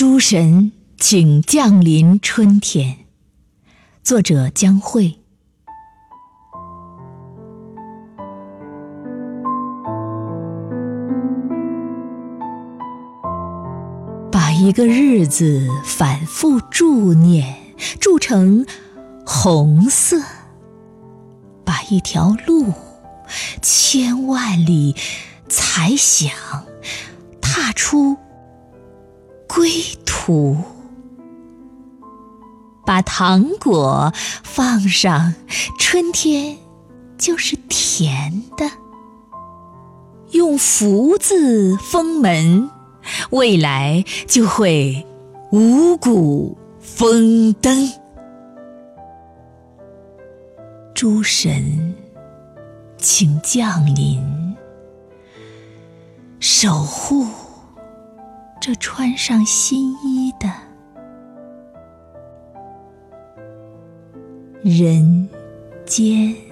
诸神请降临春天。作者江慧。把一个日子反复注念，铸成红色；把一条路千万里才想踏出。归途，把糖果放上，春天就是甜的。用福字封门，未来就会五谷丰登。诸神，请降临，守护。穿上新衣的人间。